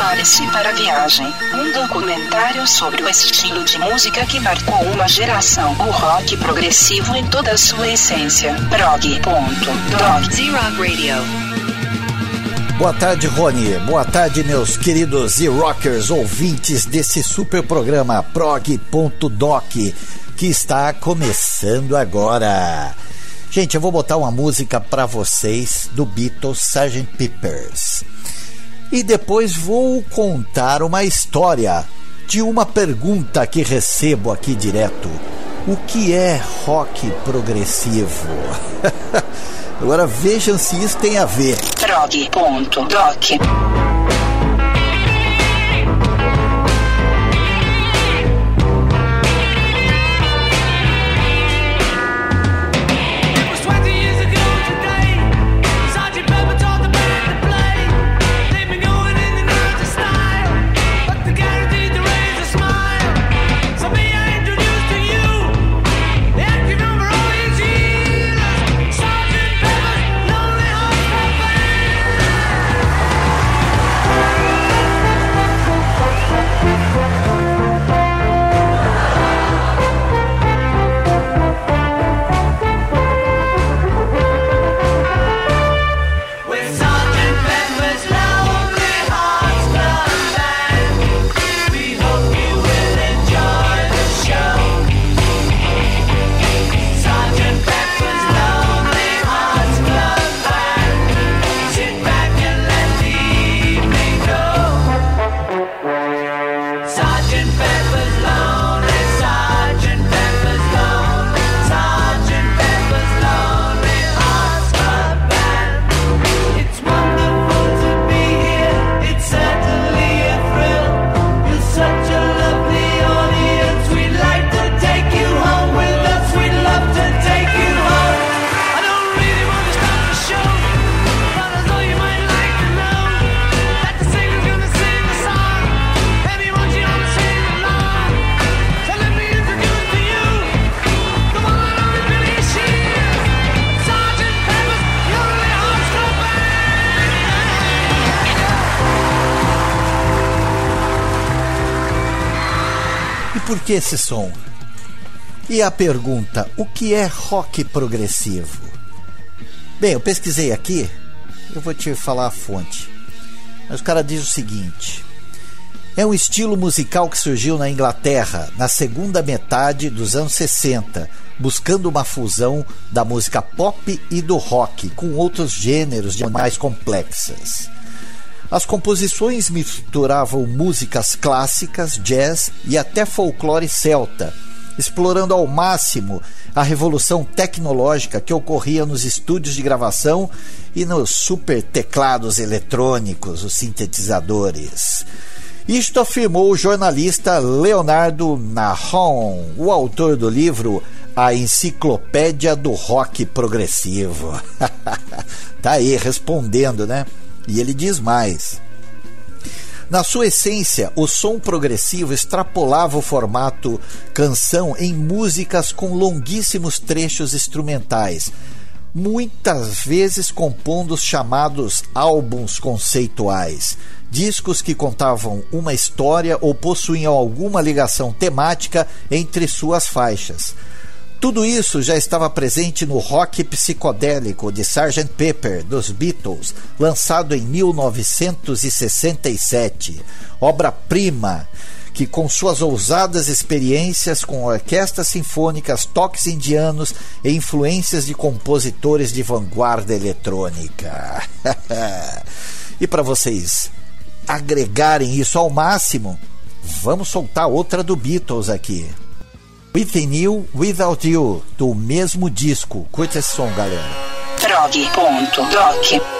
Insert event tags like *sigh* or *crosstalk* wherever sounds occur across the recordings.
Prepare-se para a viagem. Um documentário sobre o estilo de música que marcou uma geração. O rock progressivo em toda a sua essência. Prog.dog. Z-Rock Radio. Boa tarde, Rony. Boa tarde, meus queridos e-rockers ouvintes desse super programa prog.doc que está começando agora. Gente, eu vou botar uma música para vocês do Beatles Sgt. Peppers. E depois vou contar uma história de uma pergunta que recebo aqui direto. O que é rock progressivo? *laughs* Agora vejam se isso tem a ver. Prog.doc. It was que esse som? E a pergunta: o que é rock progressivo? Bem, eu pesquisei aqui, eu vou te falar a fonte. Mas o cara diz o seguinte: é um estilo musical que surgiu na Inglaterra na segunda metade dos anos 60, buscando uma fusão da música pop e do rock com outros gêneros de mais complexas. As composições misturavam músicas clássicas, jazz e até folclore celta, explorando ao máximo a revolução tecnológica que ocorria nos estúdios de gravação e nos super teclados eletrônicos, os sintetizadores. Isto afirmou o jornalista Leonardo Nahon, o autor do livro A Enciclopédia do Rock Progressivo. *laughs* tá aí respondendo, né? E ele diz mais. Na sua essência, o som progressivo extrapolava o formato canção em músicas com longuíssimos trechos instrumentais, muitas vezes compondo os chamados álbuns conceituais, discos que contavam uma história ou possuíam alguma ligação temática entre suas faixas. Tudo isso já estava presente no rock psicodélico de Sgt. Pepper dos Beatles, lançado em 1967, obra-prima que com suas ousadas experiências com orquestras sinfônicas, toques indianos e influências de compositores de vanguarda eletrônica. *laughs* e para vocês agregarem isso ao máximo, vamos soltar outra do Beatles aqui. Within You, Without You, do mesmo disco. Curta esse som, galera. Prog.doc.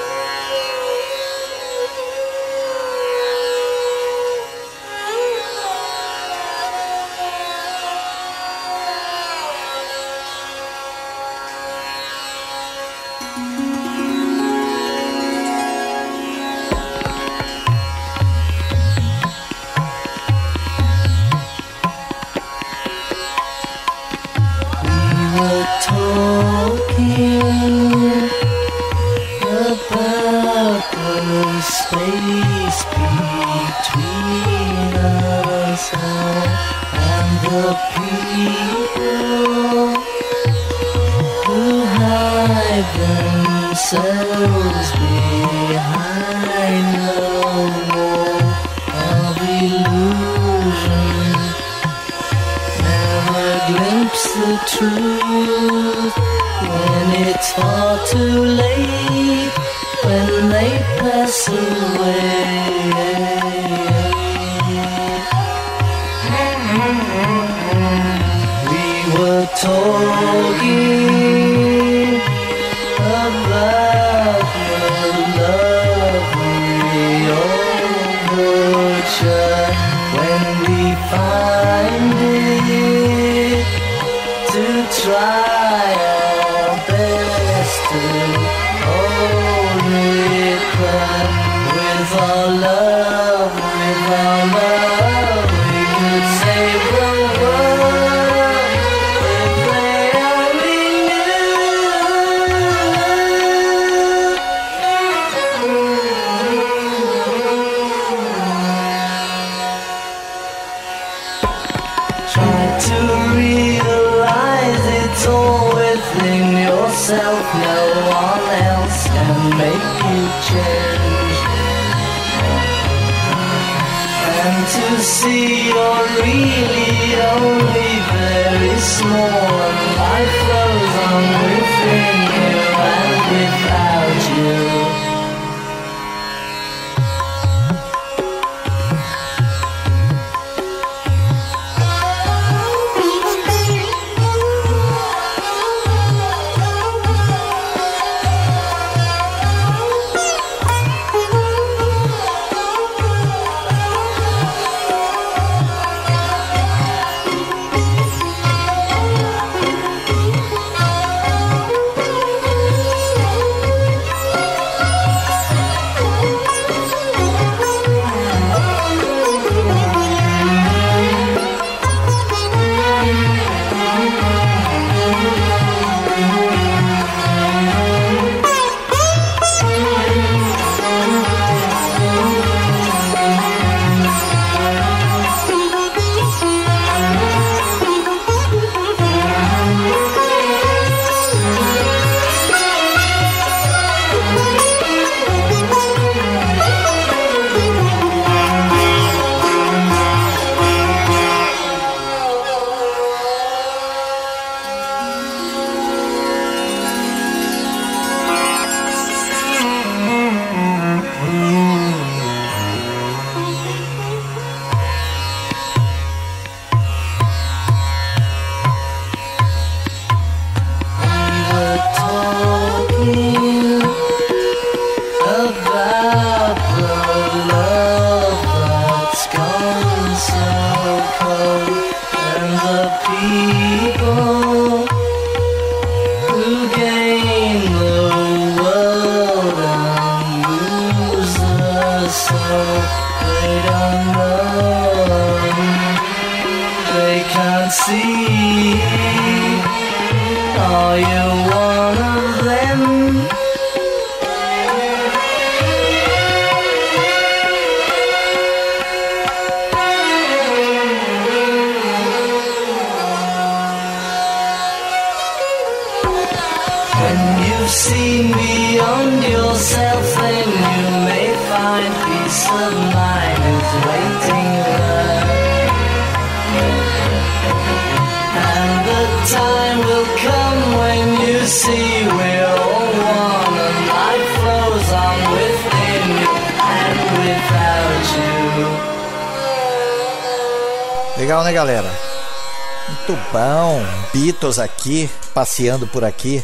aqui, passeando por aqui.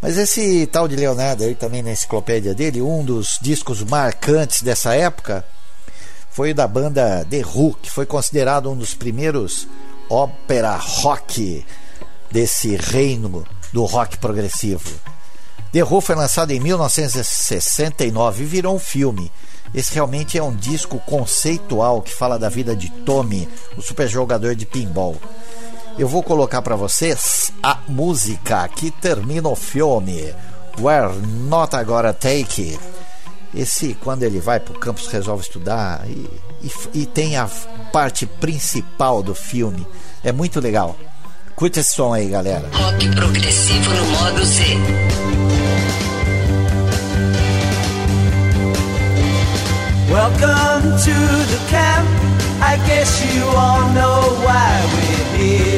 Mas esse tal de Leonardo aí também na enciclopédia dele, um dos discos marcantes dessa época foi da banda The Who, que foi considerado um dos primeiros ópera rock desse reino do rock progressivo. The Who foi lançado em 1969 e virou um filme. Esse realmente é um disco conceitual que fala da vida de Tommy, o superjogador de pinball eu vou colocar para vocês a música que termina o filme, Where Not Agora Take. Esse, quando ele vai para o campus, resolve estudar e, e, e tem a parte principal do filme. É muito legal. Curta esse som aí, galera. Rock progressivo no modo Z. Welcome to the camp. I guess you all know why we're here.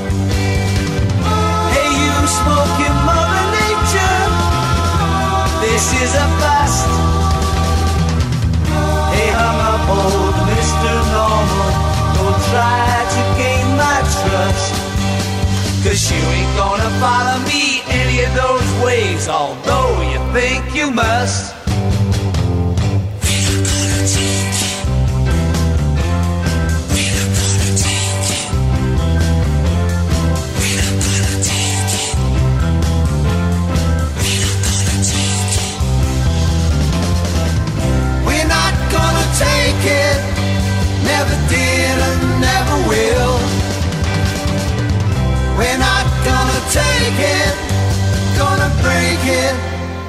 smoking Mother Nature? This is a bust. Hey, hung up old Mr. Normal, don't try to gain my trust. Cause you ain't gonna follow me any of those ways, although you think you must. Take it, gonna break it,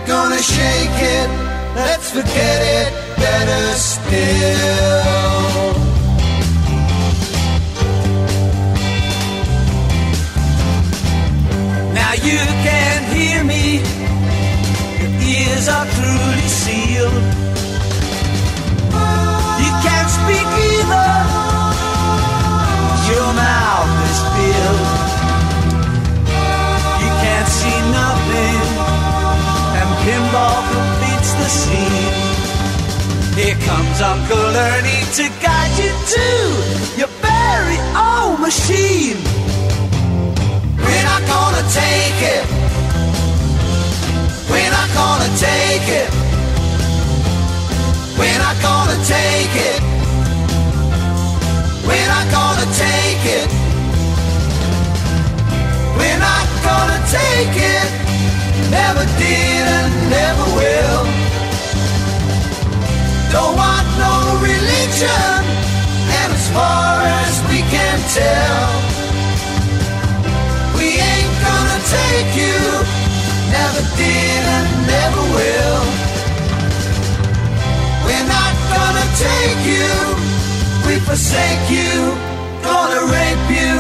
gonna shake it. Let's forget it, better still. Now you can hear me, your ears are truly sealed. You can't speak either, your mouth is filled. Comes Uncle Ernie to guide you to your very own machine. We're not gonna take it. We're not gonna take it. We're not gonna take it. We're not gonna take it. We're not gonna take it. Never did and never will. Don't want no religion. And as far as we can tell, we ain't gonna take you. Never did and never will. We're not gonna take you. We forsake you. Gonna rape you.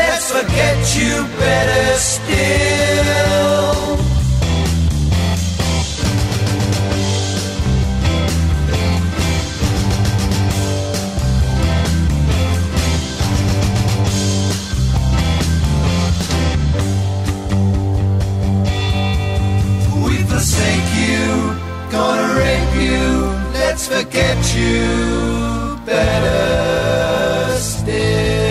Let's forget you better still. Forget you better still.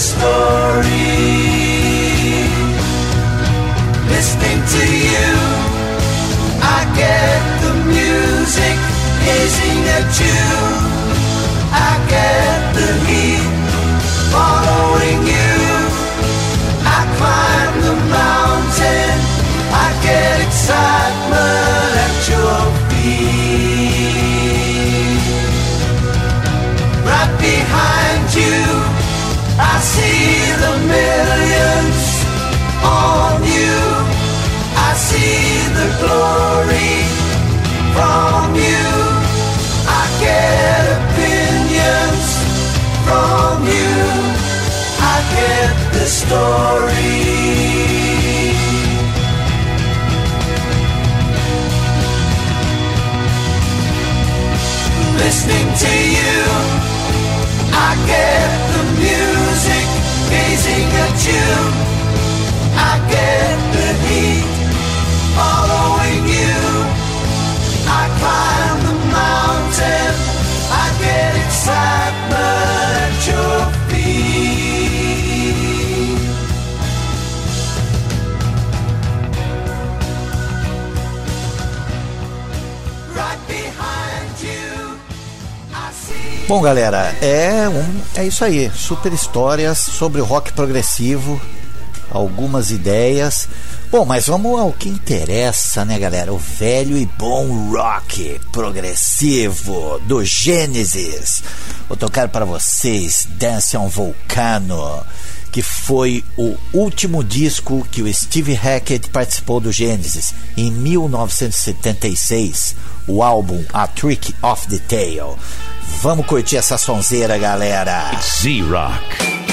Story. Listening to you, I get the music gazing at you. I get the heat following you. I climb the mountain. I get excitement story. Listening to you, I get the music, gazing at you. I get the heat following Bom, galera, é, um, é isso aí. Super histórias sobre o rock progressivo, algumas ideias. Bom, mas vamos ao que interessa, né, galera? O velho e bom rock progressivo do Gênesis. Vou tocar para vocês Dance on Volcano, que foi o último disco que o Steve Hackett participou do Gênesis em 1976, o álbum A Trick of the Tail. Vamos curtir essa sonzeira, galera. Z-Rock.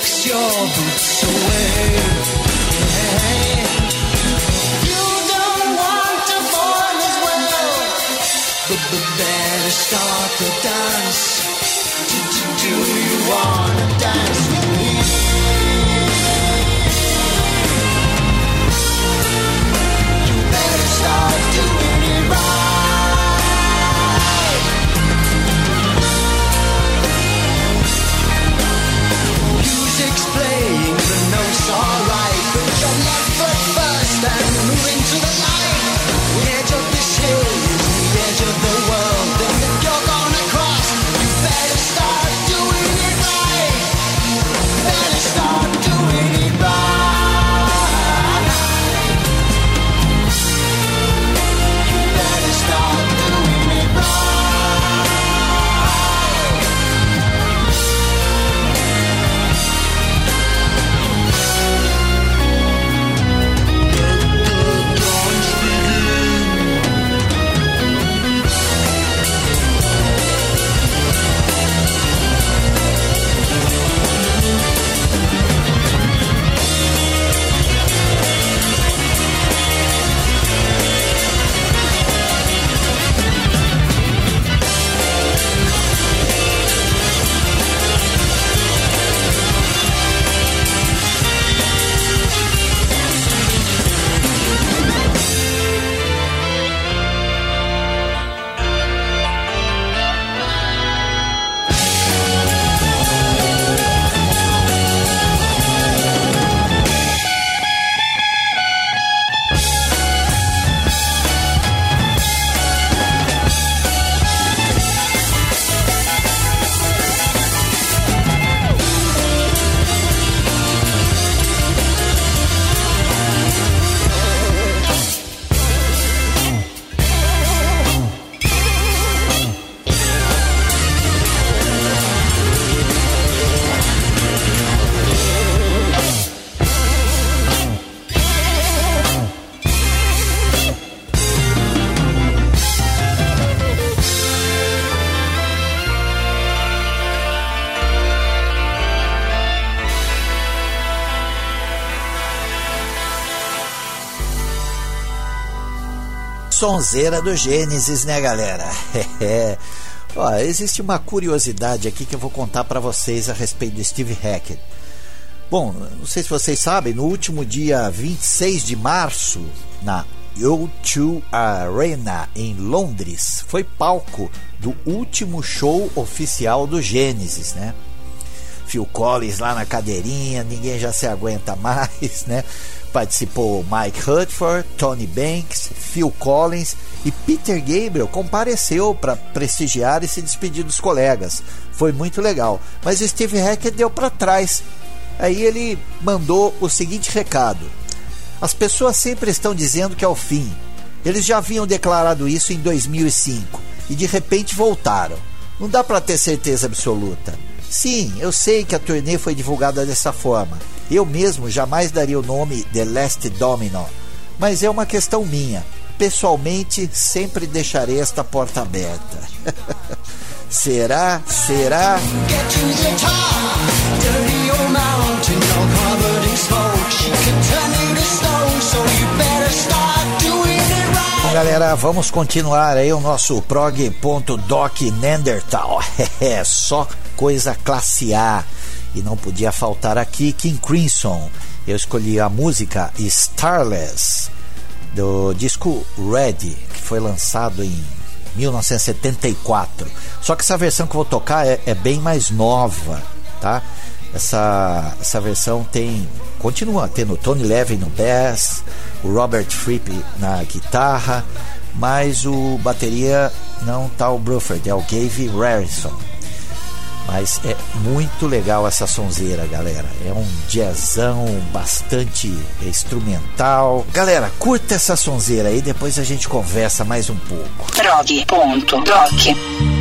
Your boots away. You don't want to fall as well, but better start the dance. Do, do, do you wanna dance sonzeira do Gênesis, né, galera? *laughs* É. Ó, existe uma curiosidade aqui que eu vou contar para vocês a respeito do Steve Hackett. Bom, não sei se vocês sabem, no último dia 26 de março, na O2 Arena em Londres, foi palco do último show oficial do Gênesis, né? Phil Collins lá na cadeirinha, ninguém já se aguenta *laughs* mais, né? Participou Mike Hutford, Tony Banks, Phil Collins e Peter Gabriel compareceu para prestigiar e se despedir dos colegas. Foi muito legal. Mas Steve Hackett deu para trás. Aí ele mandou o seguinte recado: As pessoas sempre estão dizendo que é o fim. Eles já haviam declarado isso em 2005 e de repente voltaram. Não dá para ter certeza absoluta. Sim, eu sei que a turnê foi divulgada dessa forma. Eu mesmo jamais daria o nome The Last Domino, mas é uma questão minha. Pessoalmente, sempre deixarei esta porta aberta. *laughs* será? Será? Bom, galera, vamos continuar aí o nosso prog.doc Neanderthal. *laughs* É só coisa classe A. E não podia faltar aqui King Crimson. Eu escolhi a música Starless do disco Ready, que foi lançado em 1974. Só que essa versão que eu vou tocar é, é bem mais nova, tá? Essa, essa versão tem continua tendo Tony Levin no bass, o Robert Fripp na guitarra, mas o bateria não tá o Bruford, é o Gave Harrison. Mas é muito legal essa sonzeira, galera. É um jazzão bastante instrumental. Galera, curta essa sonzeira aí, depois a gente conversa mais um pouco. Prog.doc.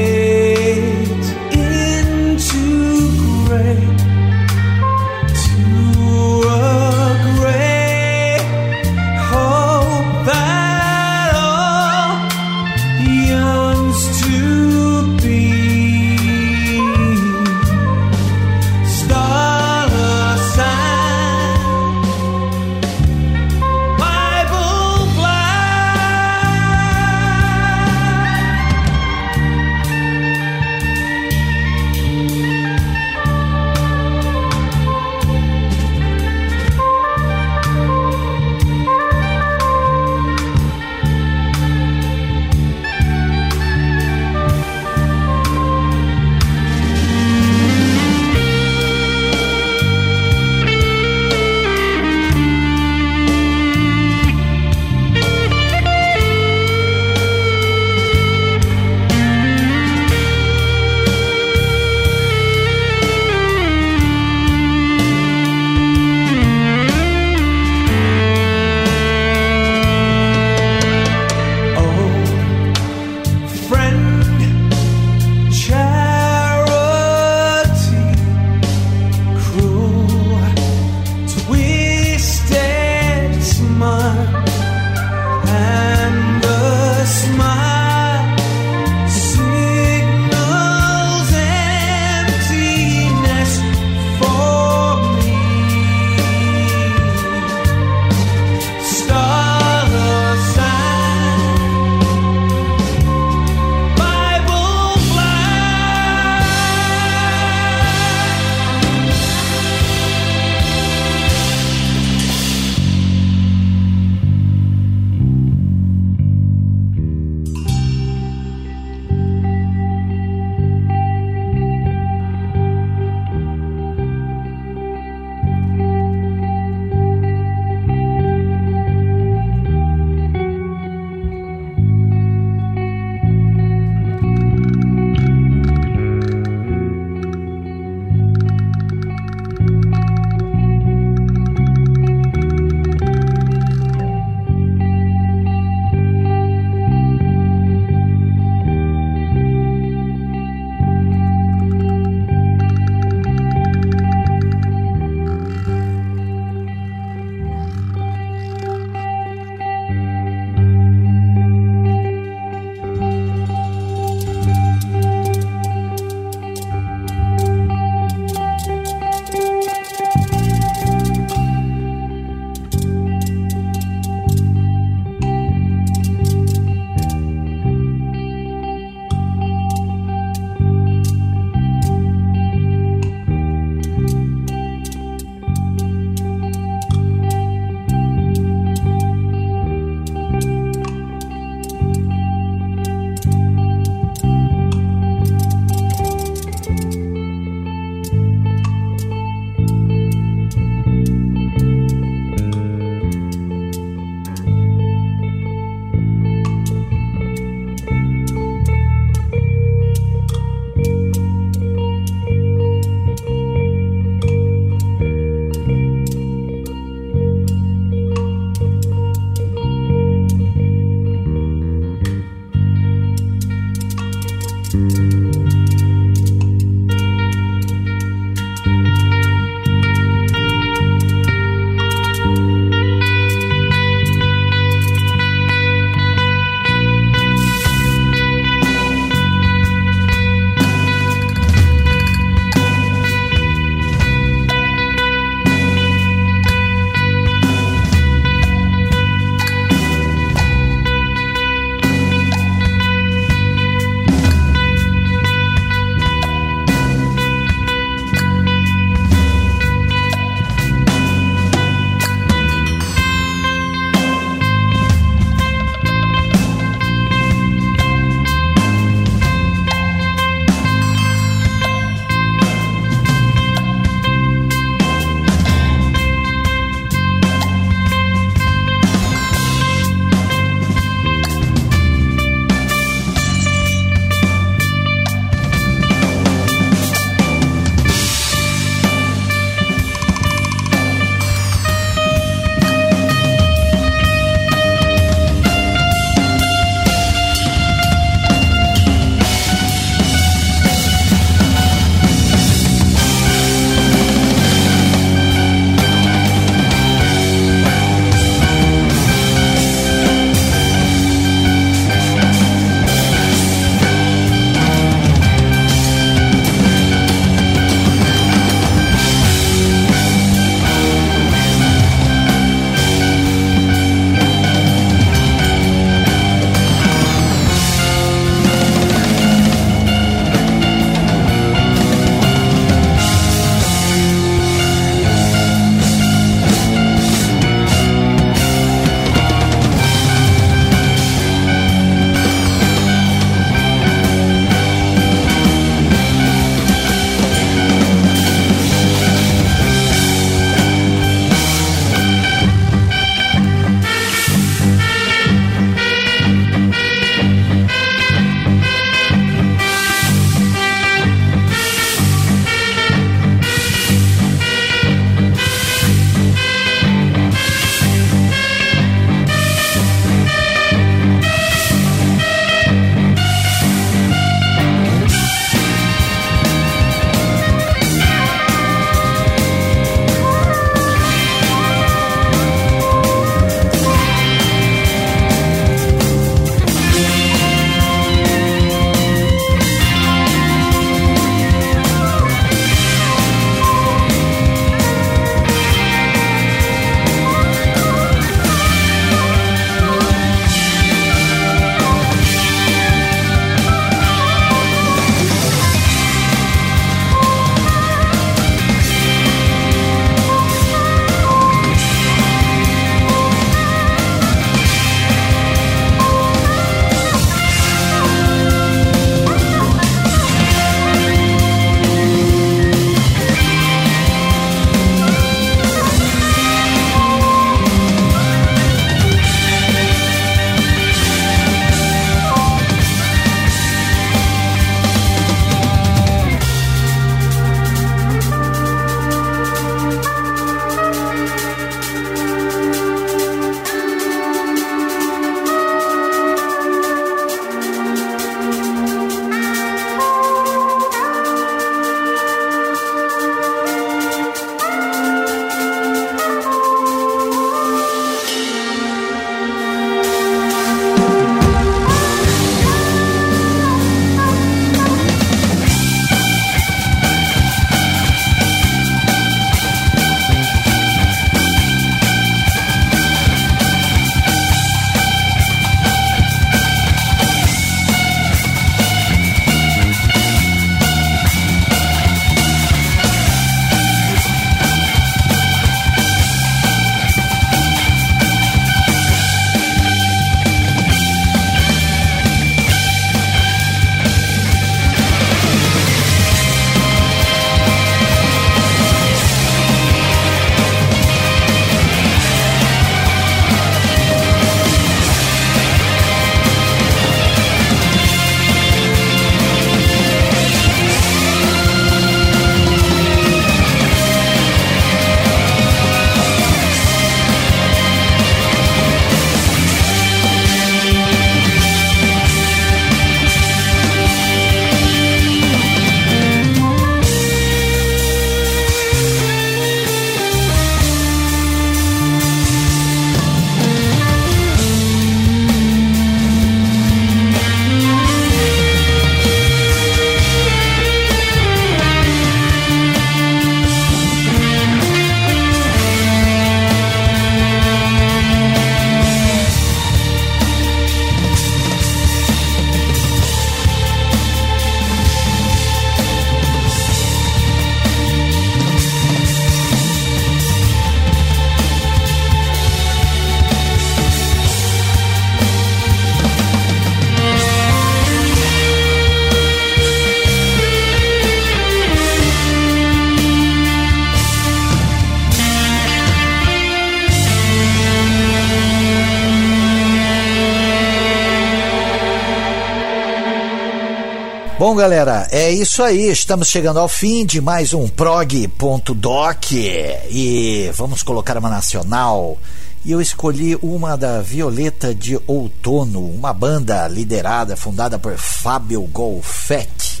galera, é isso aí. Estamos chegando ao fim de mais um prog.doc e vamos colocar uma nacional. E eu escolhi uma da Violeta de Outono, uma banda liderada, fundada por Fábio Golfetti.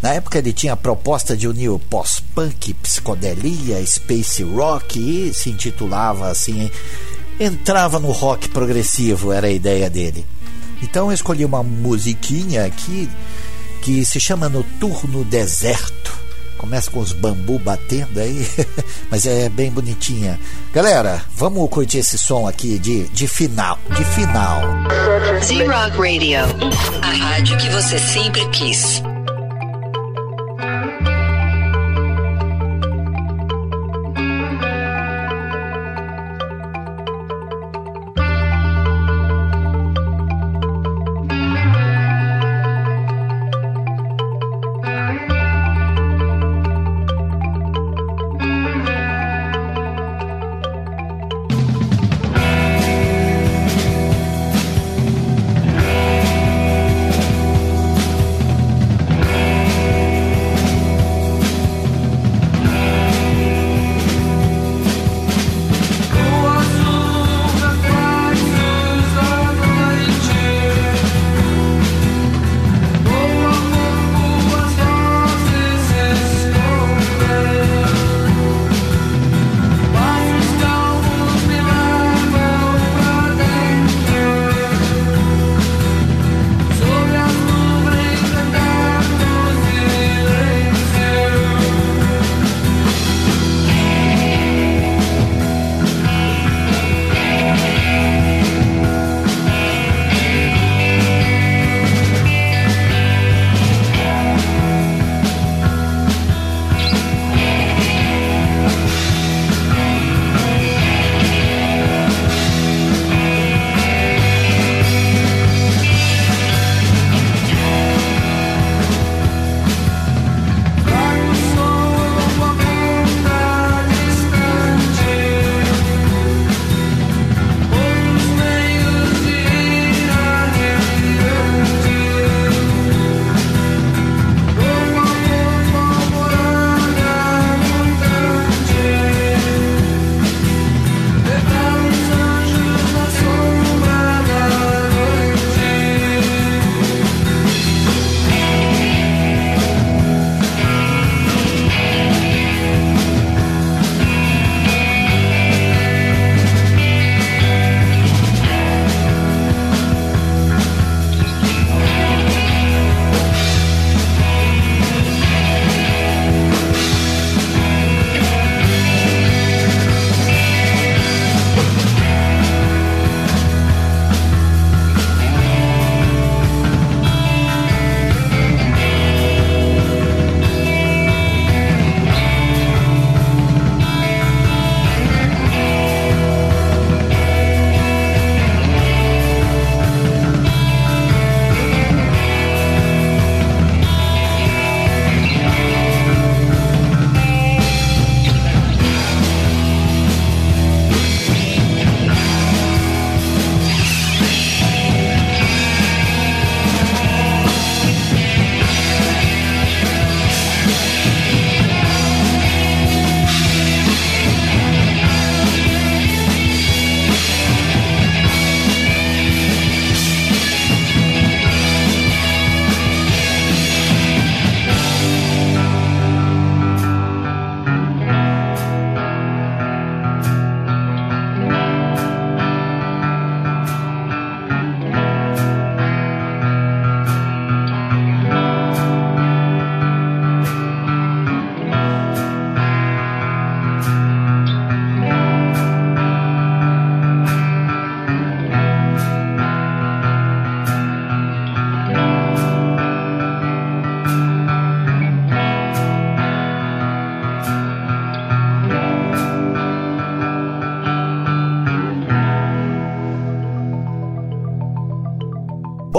Na época ele tinha a proposta de unir o pós-punk, psicodelia, space rock e se intitulava assim, entrava no rock progressivo, era a ideia dele. Então eu escolhi uma musiquinha aqui que se chama Noturno Deserto. Começa com os bambu batendo aí, *laughs* mas é bem bonitinha. Galera, vamos curtir esse som aqui de, de final, de final. Z-Rock Radio, a rádio que você sempre quis.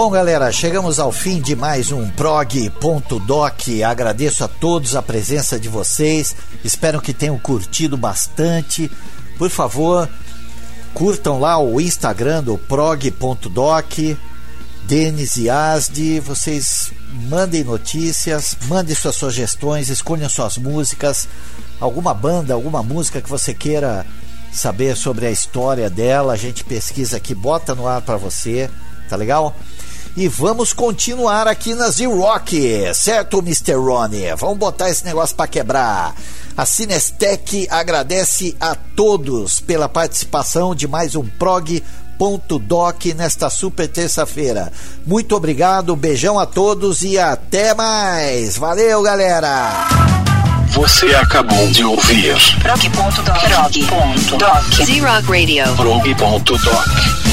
Bom, galera, chegamos ao fim de mais um prog.doc. Agradeço a todos a presença de vocês. Espero que tenham curtido bastante. Por favor, curtam lá o Instagram do prog.doc. Denis e Asdi, vocês mandem notícias, mandem suas sugestões, escolham suas músicas, alguma banda, alguma música que você queira saber sobre a história dela, a gente pesquisa aqui, bota no ar para você, tá legal? E vamos continuar aqui na Z-Rock, certo, Mr. Ronnie? Vamos botar esse negócio para quebrar. A Cinestec agradece a todos pela participação de mais um prog.doc nesta super terça-feira. Muito obrigado, beijão a todos e até mais. Valeu, galera! Você acabou de ouvir Prog.doc. Prog.doc. Z-Rock Radio. prog.doc.